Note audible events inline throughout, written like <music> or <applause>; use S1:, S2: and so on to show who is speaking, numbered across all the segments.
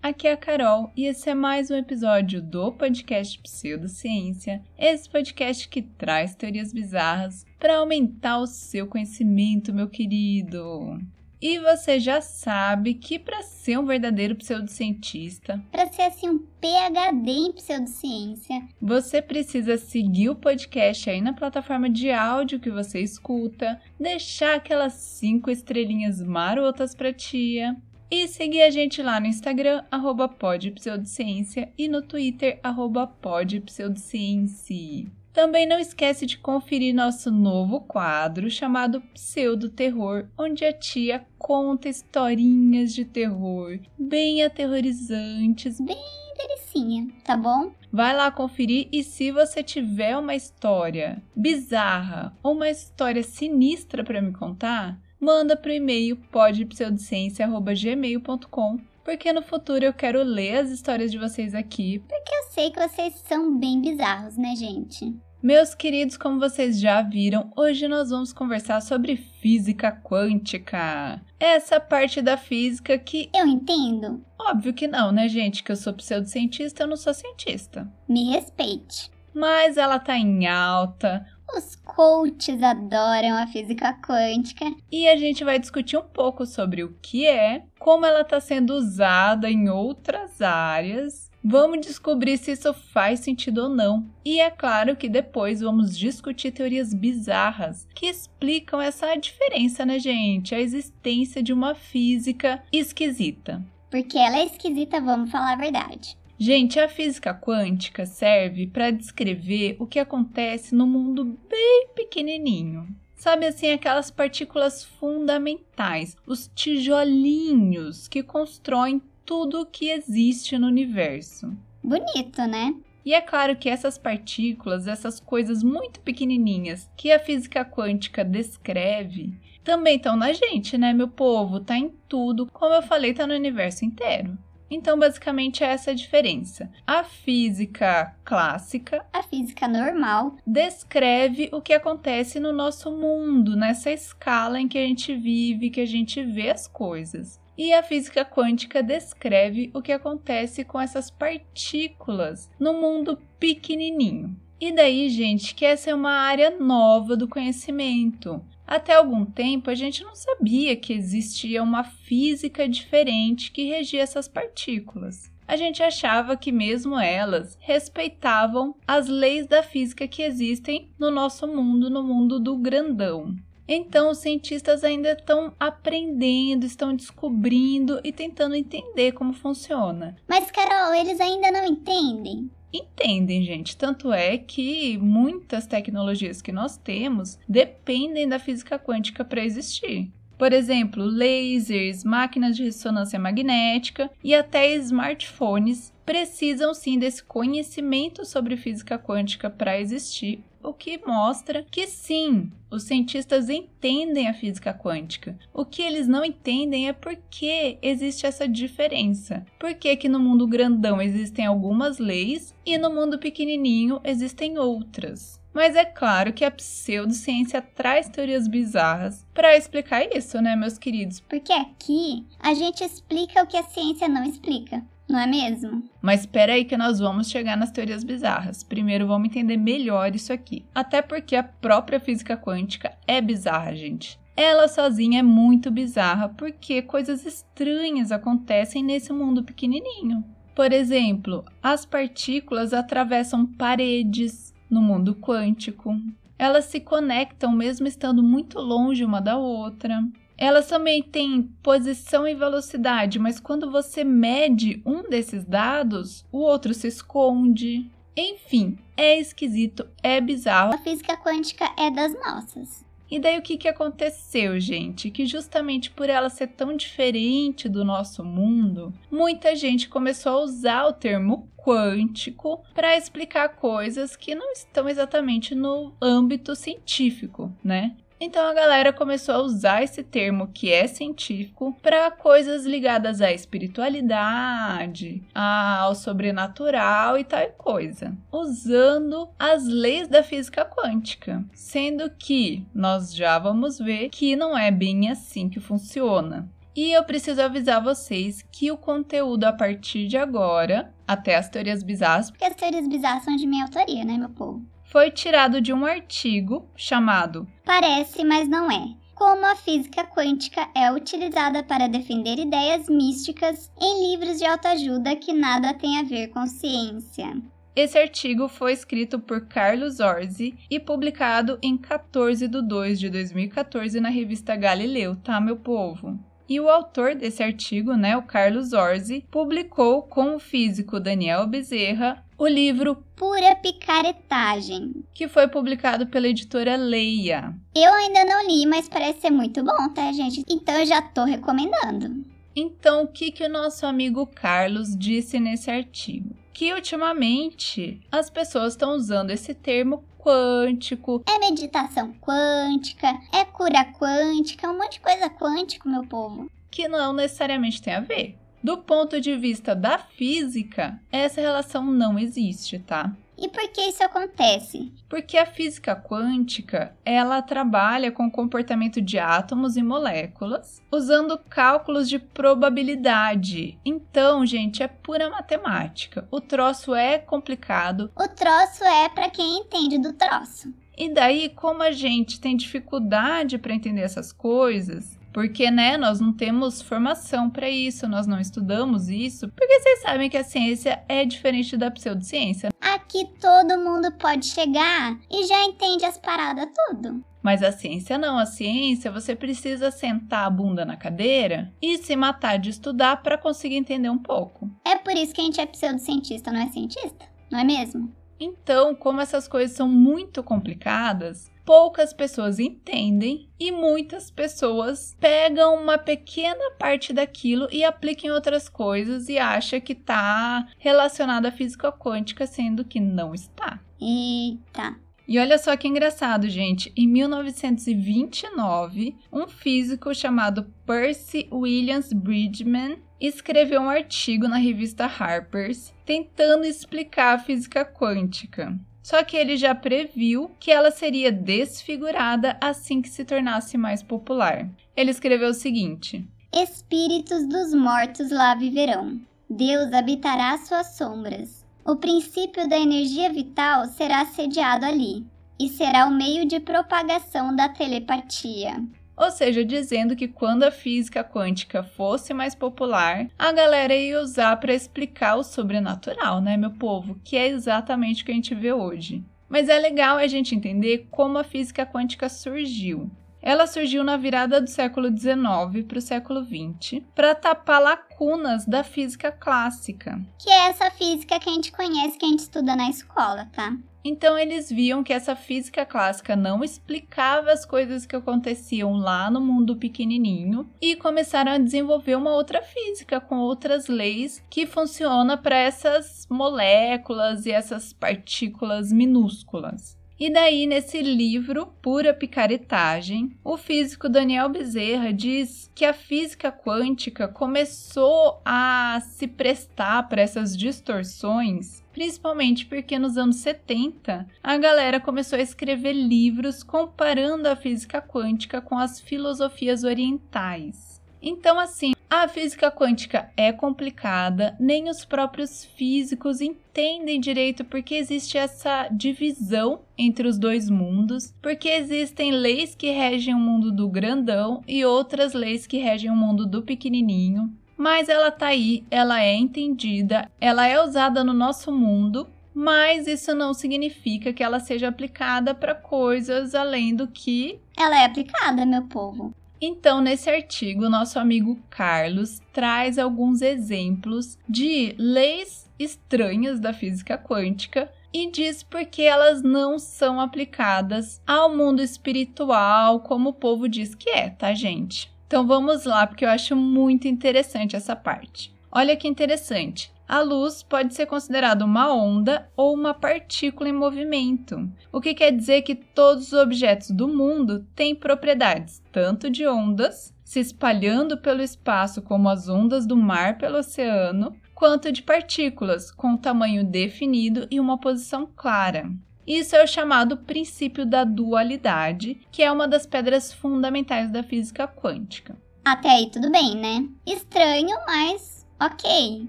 S1: Aqui é a Carol e esse é mais um episódio do podcast Pseudociência, esse podcast que traz teorias bizarras para aumentar o seu conhecimento, meu querido. E você já sabe que para ser um verdadeiro pseudocientista,
S2: para ser assim um PhD em pseudociência,
S1: você precisa seguir o podcast aí na plataforma de áudio que você escuta, deixar aquelas cinco estrelinhas marotas para tia e seguir a gente lá no Instagram, arroba podpseudociência, e no Twitter, arroba podpseudociência. Também não esquece de conferir nosso novo quadro chamado Pseudo Terror, onde a tia conta historinhas de terror bem aterrorizantes,
S2: bem delicinha, tá bom?
S1: Vai lá conferir e se você tiver uma história bizarra ou uma história sinistra para me contar, manda para o e-mail podpseudociência.gmail.com porque no futuro eu quero ler as histórias de vocês aqui.
S2: Porque eu sei que vocês são bem bizarros, né, gente?
S1: Meus queridos, como vocês já viram, hoje nós vamos conversar sobre física quântica. Essa parte da física que.
S2: Eu entendo.
S1: Óbvio que não, né, gente? Que eu sou pseudocientista, eu não sou cientista.
S2: Me respeite.
S1: Mas ela tá em alta,
S2: os coaches adoram a física quântica.
S1: E a gente vai discutir um pouco sobre o que é, como ela está sendo usada em outras áreas. Vamos descobrir se isso faz sentido ou não. E é claro que depois vamos discutir teorias bizarras que explicam essa diferença, né, gente? A existência de uma física esquisita.
S2: Porque ela é esquisita, vamos falar a verdade.
S1: Gente, a física quântica serve para descrever o que acontece no mundo bem pequenininho. Sabe assim, aquelas partículas fundamentais, os tijolinhos que constroem tudo o que existe no universo.
S2: Bonito, né?
S1: E é claro que essas partículas, essas coisas muito pequenininhas que a física quântica descreve, também estão na gente, né, meu povo? Tá em tudo, como eu falei, tá no universo inteiro. Então, basicamente, é essa a diferença. A física clássica,
S2: a física normal,
S1: descreve o que acontece no nosso mundo, nessa escala em que a gente vive, que a gente vê as coisas. E a física quântica descreve o que acontece com essas partículas no mundo pequenininho. E daí, gente, que essa é uma área nova do conhecimento. Até algum tempo a gente não sabia que existia uma física diferente que regia essas partículas. A gente achava que mesmo elas respeitavam as leis da física que existem no nosso mundo, no mundo do grandão. Então, os cientistas ainda estão aprendendo, estão descobrindo e tentando entender como funciona.
S2: Mas, Carol, eles ainda não entendem
S1: entendem, gente. Tanto é que muitas tecnologias que nós temos dependem da física quântica para existir. Por exemplo, lasers, máquinas de ressonância magnética e até smartphones precisam sim desse conhecimento sobre física quântica para existir o que mostra que sim, os cientistas entendem a física quântica. O que eles não entendem é por que existe essa diferença. Por que, que no mundo grandão existem algumas leis e no mundo pequenininho existem outras. Mas é claro que a pseudociência traz teorias bizarras para explicar isso, né, meus queridos?
S2: Porque aqui a gente explica o que a ciência não explica não é mesmo?
S1: Mas espera aí que nós vamos chegar nas teorias bizarras. Primeiro vamos entender melhor isso aqui. Até porque a própria física quântica é bizarra, gente. Ela sozinha é muito bizarra porque coisas estranhas acontecem nesse mundo pequenininho. Por exemplo, as partículas atravessam paredes no mundo quântico. Elas se conectam mesmo estando muito longe uma da outra. Elas também têm posição e velocidade, mas quando você mede um desses dados, o outro se esconde. Enfim, é esquisito, é bizarro.
S2: A física quântica é das nossas.
S1: E daí o que, que aconteceu, gente? Que justamente por ela ser tão diferente do nosso mundo, muita gente começou a usar o termo quântico para explicar coisas que não estão exatamente no âmbito científico, né? Então a galera começou a usar esse termo que é científico para coisas ligadas à espiritualidade, ao sobrenatural e tal coisa, usando as leis da física quântica, sendo que nós já vamos ver que não é bem assim que funciona. E eu preciso avisar vocês que o conteúdo a partir de agora, até as teorias bizarras,
S2: porque as teorias bizarras são de minha autoria, né, meu povo?
S1: Foi tirado de um artigo chamado
S2: Parece, mas não é. Como a física quântica é utilizada para defender ideias místicas em livros de autoajuda que nada tem a ver com ciência.
S1: Esse artigo foi escrito por Carlos Orsi e publicado em 14 de 2 de 2014 na revista Galileu, tá, meu povo? E o autor desse artigo, né, o Carlos Orsi, publicou com o físico Daniel Bezerra o livro
S2: Pura Picaretagem,
S1: que foi publicado pela editora Leia.
S2: Eu ainda não li, mas parece ser muito bom, tá, gente? Então eu já tô recomendando.
S1: Então, o que, que o nosso amigo Carlos disse nesse artigo? Que ultimamente as pessoas estão usando esse termo quântico.
S2: É meditação quântica, é cura quântica, é um monte de coisa quântico, meu povo.
S1: Que não necessariamente tem a ver. Do ponto de vista da física, essa relação não existe, tá?
S2: E por que isso acontece?
S1: Porque a física quântica, ela trabalha com o comportamento de átomos e moléculas, usando cálculos de probabilidade. Então, gente, é pura matemática. O troço é complicado.
S2: O troço é para quem entende do troço.
S1: E daí, como a gente tem dificuldade para entender essas coisas, porque, né, nós não temos formação para isso, nós não estudamos isso, porque vocês sabem que a ciência é diferente da pseudociência.
S2: Aqui todo mundo pode chegar e já entende as paradas tudo.
S1: Mas a ciência não, a ciência você precisa sentar a bunda na cadeira e se matar de estudar para conseguir entender um pouco.
S2: É por isso que a gente é pseudocientista, não é cientista? Não é mesmo?
S1: Então, como essas coisas são muito complicadas, poucas pessoas entendem e muitas pessoas pegam uma pequena parte daquilo e aplicam em outras coisas e acham que está relacionada à física quântica, sendo que não está.
S2: Eita.
S1: E olha só que engraçado, gente. Em 1929, um físico chamado Percy Williams Bridgman escreveu um artigo na revista Harper's tentando explicar a física quântica. Só que ele já previu que ela seria desfigurada assim que se tornasse mais popular. Ele escreveu o seguinte:
S2: Espíritos dos mortos lá viverão. Deus habitará suas sombras. O princípio da energia vital será sediado ali e será o meio de propagação da telepatia
S1: ou seja, dizendo que quando a física quântica fosse mais popular, a galera ia usar para explicar o sobrenatural, né, meu povo? Que é exatamente o que a gente vê hoje. Mas é legal a gente entender como a física quântica surgiu. Ela surgiu na virada do século XIX para o século XX para tapar lacunas da física clássica.
S2: Que é essa física que a gente conhece, que a gente estuda na escola, tá?
S1: Então eles viam que essa física clássica não explicava as coisas que aconteciam lá no mundo pequenininho e começaram a desenvolver uma outra física com outras leis que funciona para essas moléculas e essas partículas minúsculas. E daí, nesse livro, Pura Picaretagem, o físico Daniel Bezerra diz que a física quântica começou a se prestar para essas distorções principalmente porque nos anos 70 a galera começou a escrever livros comparando a física quântica com as filosofias orientais. Então, assim, a física quântica é complicada, nem os próprios físicos entendem direito porque existe essa divisão entre os dois mundos, porque existem leis que regem o mundo do grandão e outras leis que regem o mundo do pequenininho mas ela tá aí, ela é entendida, ela é usada no nosso mundo, mas isso não significa que ela seja aplicada para coisas além do que
S2: ela é aplicada, meu povo.
S1: Então, nesse artigo, nosso amigo Carlos traz alguns exemplos de leis estranhas da física quântica e diz por que elas não são aplicadas ao mundo espiritual como o povo diz que é, tá, gente? Então vamos lá, porque eu acho muito interessante essa parte. Olha que interessante. A luz pode ser considerada uma onda ou uma partícula em movimento, o que quer dizer que todos os objetos do mundo têm propriedades tanto de ondas, se espalhando pelo espaço como as ondas do mar pelo oceano, quanto de partículas com tamanho definido e uma posição clara. Isso é o chamado princípio da dualidade, que é uma das pedras fundamentais da física quântica.
S2: Até aí tudo bem, né? Estranho, mas ok.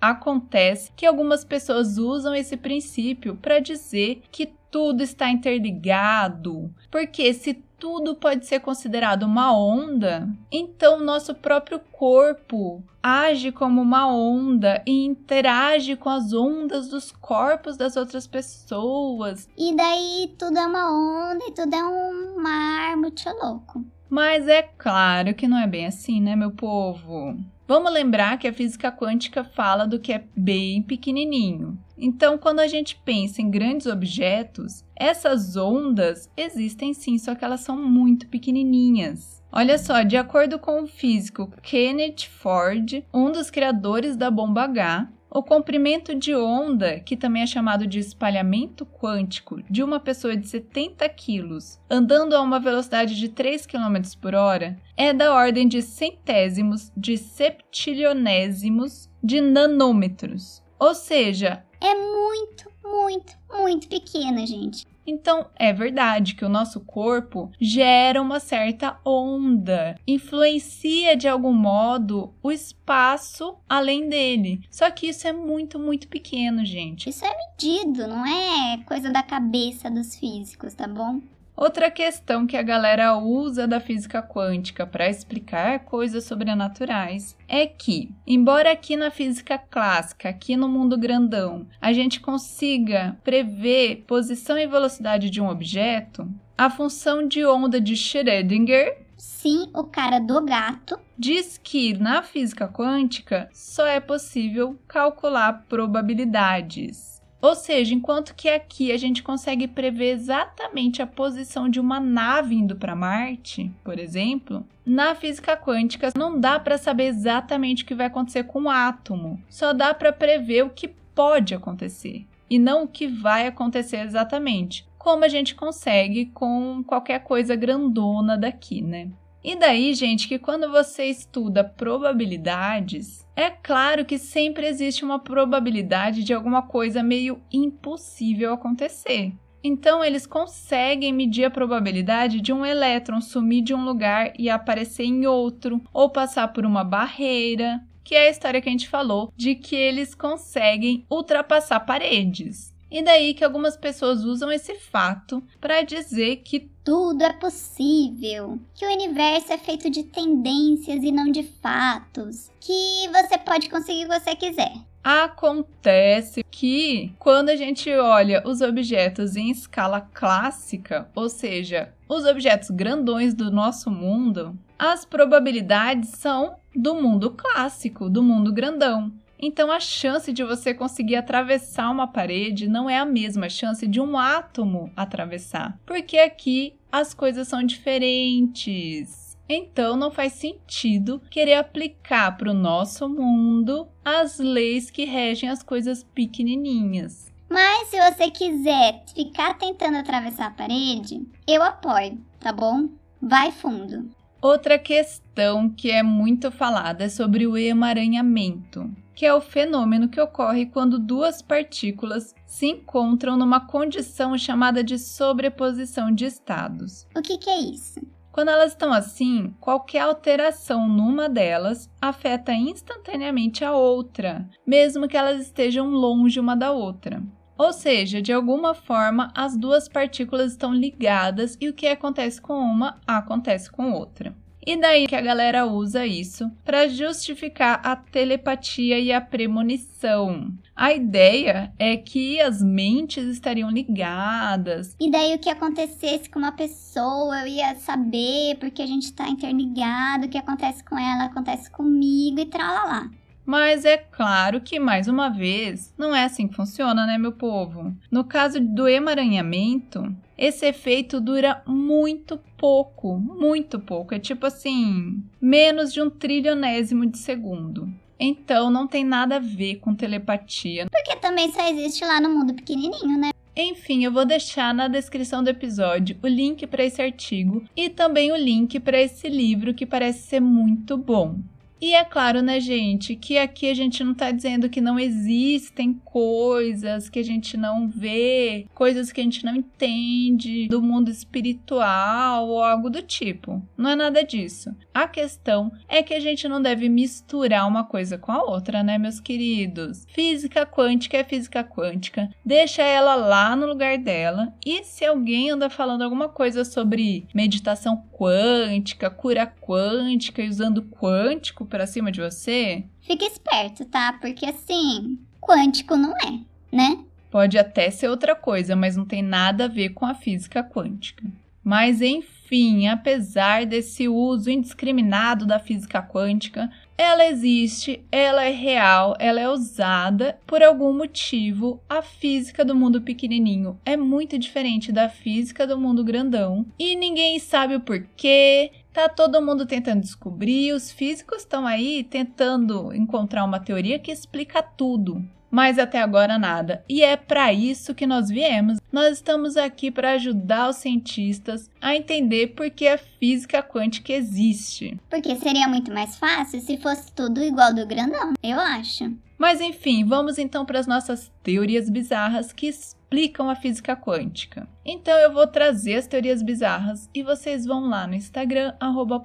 S1: Acontece que algumas pessoas usam esse princípio para dizer que tudo está interligado, porque se tudo pode ser considerado uma onda, então nosso próprio corpo age como uma onda e interage com as ondas dos corpos das outras pessoas.
S2: E daí tudo é uma onda e tudo é um mar muito louco.
S1: Mas é claro que não é bem assim, né, meu povo? Vamos lembrar que a física quântica fala do que é bem pequenininho. Então, quando a gente pensa em grandes objetos, essas ondas existem sim, só que elas são muito pequenininhas. Olha só, de acordo com o físico Kenneth Ford, um dos criadores da bomba H, o comprimento de onda, que também é chamado de espalhamento quântico, de uma pessoa de 70 quilos andando a uma velocidade de 3 km por hora é da ordem de centésimos de septilionésimos de nanômetros. Ou seja,
S2: é muito, muito, muito pequena, gente.
S1: Então, é verdade que o nosso corpo gera uma certa onda, influencia de algum modo o espaço além dele. Só que isso é muito, muito pequeno, gente.
S2: Isso é medido, não é coisa da cabeça dos físicos, tá bom?
S1: Outra questão que a galera usa da física quântica para explicar coisas sobrenaturais é que, embora aqui na física clássica, aqui no mundo grandão, a gente consiga prever posição e velocidade de um objeto, a função de onda de Schrödinger
S2: Sim, o cara do gato.
S1: Diz que na física quântica só é possível calcular probabilidades. Ou seja, enquanto que aqui a gente consegue prever exatamente a posição de uma nave indo para Marte, por exemplo, na física quântica não dá para saber exatamente o que vai acontecer com o átomo. Só dá para prever o que pode acontecer e não o que vai acontecer exatamente, como a gente consegue com qualquer coisa grandona daqui, né? E daí, gente, que quando você estuda probabilidades, é claro que sempre existe uma probabilidade de alguma coisa meio impossível acontecer. Então, eles conseguem medir a probabilidade de um elétron sumir de um lugar e aparecer em outro, ou passar por uma barreira, que é a história que a gente falou de que eles conseguem ultrapassar paredes. E daí que algumas pessoas usam esse fato para dizer que
S2: tudo é possível, que o universo é feito de tendências e não de fatos, que você pode conseguir o que você quiser.
S1: Acontece que quando a gente olha os objetos em escala clássica, ou seja, os objetos grandões do nosso mundo, as probabilidades são do mundo clássico, do mundo grandão. Então a chance de você conseguir atravessar uma parede não é a mesma chance de um átomo atravessar, porque aqui as coisas são diferentes. Então não faz sentido querer aplicar para o nosso mundo as leis que regem as coisas pequenininhas.
S2: Mas se você quiser ficar tentando atravessar a parede, eu apoio, tá bom? Vai fundo.
S1: Outra questão que é muito falada é sobre o emaranhamento que é o fenômeno que ocorre quando duas partículas se encontram numa condição chamada de sobreposição de estados.
S2: O que, que é isso?
S1: Quando elas estão assim, qualquer alteração numa delas afeta instantaneamente a outra, mesmo que elas estejam longe uma da outra. Ou seja, de alguma forma, as duas partículas estão ligadas e o que acontece com uma acontece com outra. E daí que a galera usa isso para justificar a telepatia e a premonição. A ideia é que as mentes estariam ligadas.
S2: E daí o que acontecesse com uma pessoa, eu ia saber, porque a gente tá interligado, o que acontece com ela acontece comigo e tralalá.
S1: Mas é claro que, mais uma vez, não é assim que funciona, né, meu povo? No caso do emaranhamento, esse efeito dura muito pouco, muito pouco. É tipo assim, menos de um trilionésimo de segundo. Então não tem nada a ver com telepatia.
S2: Porque também só existe lá no mundo pequenininho, né?
S1: Enfim, eu vou deixar na descrição do episódio o link para esse artigo e também o link para esse livro que parece ser muito bom. E é claro, né, gente, que aqui a gente não tá dizendo que não existem coisas que a gente não vê, coisas que a gente não entende do mundo espiritual ou algo do tipo. Não é nada disso. A questão é que a gente não deve misturar uma coisa com a outra, né, meus queridos? Física quântica é física quântica. Deixa ela lá no lugar dela. E se alguém anda falando alguma coisa sobre meditação quântica, cura quântica e usando quântico para cima de você,
S2: Fica esperto, tá? Porque assim, quântico não é, né?
S1: pode até ser outra coisa, mas não tem nada a ver com a física quântica. Mas enfim, apesar desse uso indiscriminado da física quântica, ela existe, ela é real, ela é usada por algum motivo. A física do mundo pequenininho é muito diferente da física do mundo grandão e ninguém sabe o porquê. Tá todo mundo tentando descobrir, os físicos estão aí tentando encontrar uma teoria que explica tudo mas até agora nada. E é para isso que nós viemos. Nós estamos aqui para ajudar os cientistas a entender por que a física quântica existe.
S2: Porque seria muito mais fácil se fosse tudo igual do grandão, eu acho.
S1: Mas enfim, vamos então para as nossas teorias bizarras que explicam a física quântica. Então eu vou trazer as teorias bizarras e vocês vão lá no Instagram, arroba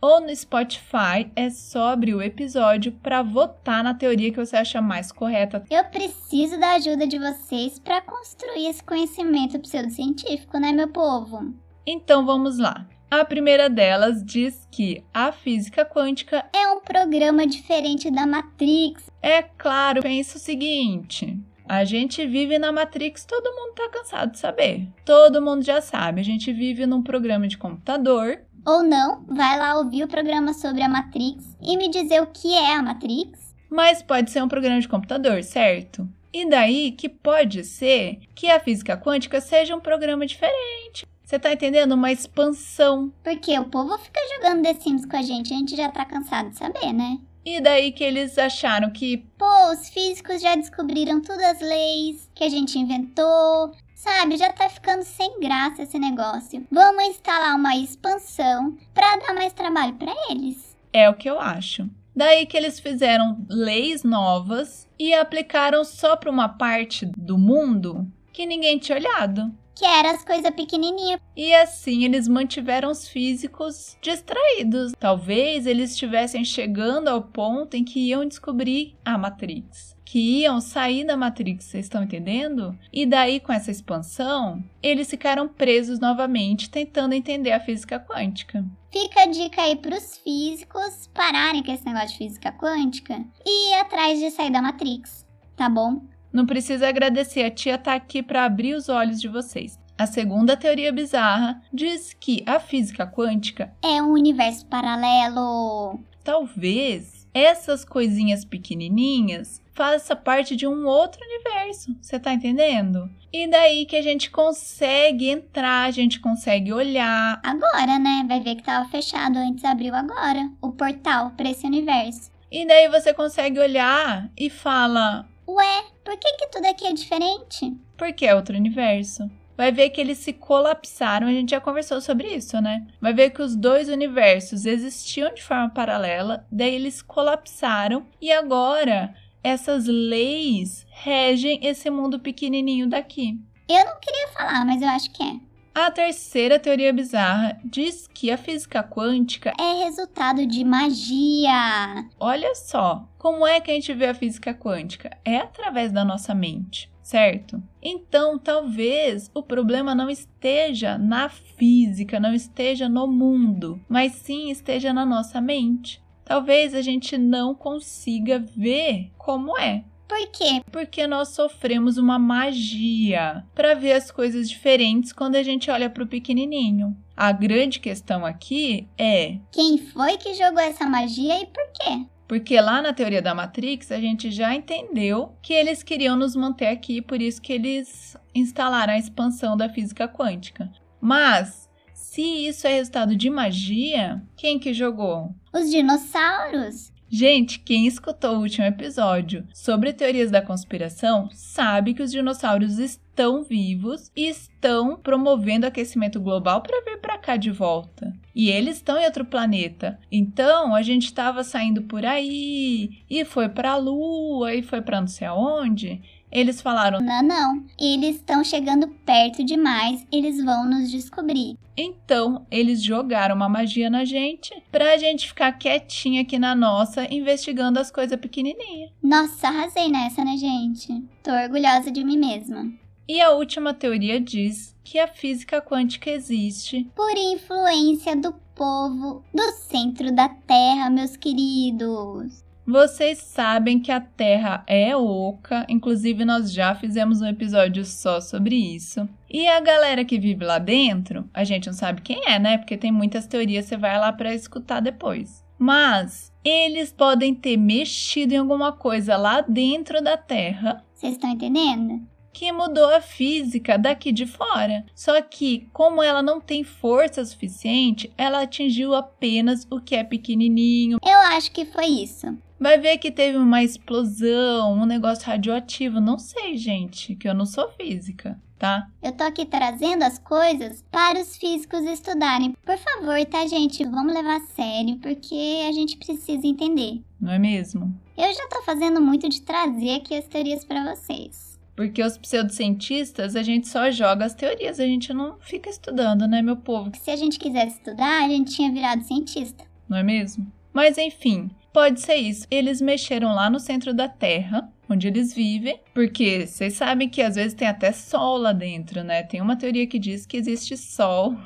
S1: ou no Spotify, é só abrir o episódio para votar na teoria que você acha mais correta.
S2: Eu preciso da ajuda de vocês para construir esse conhecimento pseudocientífico, né, meu povo?
S1: Então vamos lá. A primeira delas diz que a física quântica
S2: É um programa diferente da Matrix.
S1: é claro, pensa o seguinte. A gente vive na Matrix, todo mundo tá cansado de saber. Todo mundo já sabe. A gente vive num programa de computador
S2: Ou não, vai lá ouvir o programa sobre a Matrix e me dizer o que é a Matrix.
S1: mas pode ser um programa de computador, certo? E daí que pode ser que a física quântica seja um programa diferente. Você tá entendendo? Uma expansão.
S2: Porque o povo fica jogando The Sims com a gente, a gente já tá cansado de saber, né?
S1: E daí que eles acharam que
S2: Pô, os físicos já descobriram todas as leis que a gente inventou. Sabe, já tá ficando sem graça esse negócio. Vamos instalar uma expansão pra dar mais trabalho pra eles.
S1: é o que eu acho. Daí que eles fizeram leis novas e aplicaram só para uma parte do mundo que ninguém tinha olhado.
S2: Que era as coisas pequenininhas.
S1: E assim eles mantiveram os físicos distraídos. Talvez eles estivessem chegando ao ponto em que iam descobrir a Matrix. Que iam sair da Matrix, vocês estão entendendo? E daí, com essa expansão, eles ficaram presos novamente, tentando entender a física quântica.
S2: Fica a dica aí pros físicos pararem com esse negócio de física quântica e ir atrás de sair da Matrix, tá bom?
S1: Não precisa agradecer, a tia tá aqui para abrir os olhos de vocês. A segunda teoria bizarra diz que a física quântica
S2: É um universo paralelo.
S1: talvez essas coisinhas pequenininhas faça parte de um outro universo. Você tá entendendo? E daí que a gente consegue entrar, a gente consegue olhar.
S2: Agora, né? Vai ver que tava fechado antes, abriu agora o portal pra esse universo.
S1: E daí você consegue olhar e fala:
S2: Ué, por que que tudo aqui é diferente?
S1: por que é outro universo? Vai ver que eles se colapsaram, a gente já conversou sobre isso, né? Vai ver que os dois universos existiam de forma paralela, daí eles colapsaram e agora essas leis regem esse mundo pequenininho daqui.
S2: Eu não queria falar, mas eu acho que é.
S1: A terceira teoria bizarra diz que a física quântica,
S2: É resultado de magia.
S1: olha só, como é que a gente vê a física quântica? É através da nossa mente, certo? Então, talvez o problema não esteja na física, não esteja no mundo, mas sim esteja na nossa mente. Talvez a gente não consiga ver como é.
S2: Por quê?
S1: Porque nós sofremos uma magia para ver as coisas diferentes quando a gente olha para o pequenininho. A grande questão aqui é
S2: Quem foi que jogou essa magia e por quê?
S1: Porque lá na teoria da Matrix a gente já entendeu que eles queriam nos manter aqui, por isso que eles instalaram a expansão da física quântica. Mas se isso é resultado de magia, quem que jogou?
S2: Os dinossauros.
S1: Gente, quem escutou o último episódio sobre teorias da conspiração sabe que os dinossauros estão vivos e estão promovendo aquecimento global para vir para cá de volta. E eles estão em outro planeta. Então a gente estava saindo por aí e foi para a Lua e foi para não sei aonde. Eles falaram:
S2: Não, não, eles estão chegando perto demais, eles vão nos descobrir.
S1: Então, eles jogaram uma magia na gente pra gente ficar quietinha aqui na nossa, investigando as coisas pequenininhas.
S2: Nossa, arrasei nessa, né, gente? Tô orgulhosa de mim mesma.
S1: E a última teoria diz que a física quântica existe
S2: por influência do povo do centro da Terra, meus queridos.
S1: Vocês sabem que a Terra é oca, inclusive nós já fizemos um episódio só sobre isso. E a galera que vive lá dentro, a gente não sabe quem é, né? Porque tem muitas teorias, você vai lá para escutar depois. Mas eles podem ter mexido em alguma coisa lá dentro da Terra.
S2: Vocês estão entendendo?
S1: que mudou a física daqui de fora. Só que, como ela não tem força suficiente, ela atingiu apenas o que é pequenininho.
S2: Eu acho que foi isso.
S1: Vai ver que teve uma explosão, um negócio radioativo. Não sei, gente, que eu não sou física, tá?
S2: Eu tô aqui trazendo as coisas para os físicos estudarem. Por favor, tá, gente? Vamos levar a sério, porque a gente precisa entender.
S1: Não é mesmo?
S2: Eu já tô fazendo muito de trazer aqui as teorias para vocês.
S1: Porque os pseudocientistas, a gente só joga as teorias, a gente não fica estudando, né, meu povo?
S2: Se a gente quisesse estudar, a gente tinha virado cientista.
S1: Não é mesmo? Mas enfim, pode ser isso. Eles mexeram lá no centro da Terra, onde eles vivem, porque vocês sabem que às vezes tem até sol lá dentro, né? Tem uma teoria que diz que existe sol.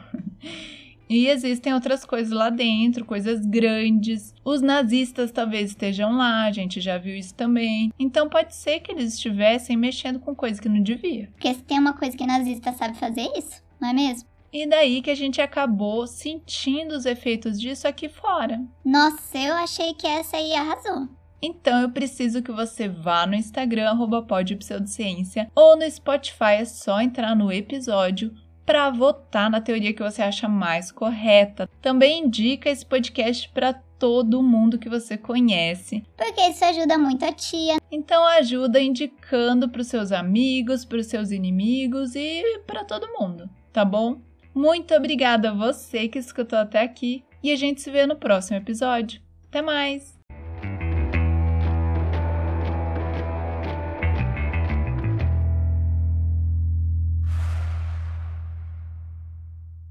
S1: <laughs> E existem outras coisas lá dentro, coisas grandes. Os nazistas talvez estejam lá, a gente já viu isso também. Então pode ser que eles estivessem mexendo com coisa que não devia.
S2: Porque se tem uma coisa que nazista sabe fazer isso, não é mesmo?
S1: E daí que a gente acabou sentindo os efeitos disso aqui fora.
S2: Nossa, eu achei que essa aí arrasou.
S1: Então eu preciso que você vá no Instagram, arroba ou no Spotify, é só entrar no episódio, para votar na teoria que você acha mais correta. Também indica esse podcast para todo mundo que você conhece.
S2: Porque isso ajuda muito a tia.
S1: Então ajuda indicando para os seus amigos, para os seus inimigos e para todo mundo, tá bom? Muito obrigada a você que escutou até aqui e a gente se vê no próximo episódio. Até mais!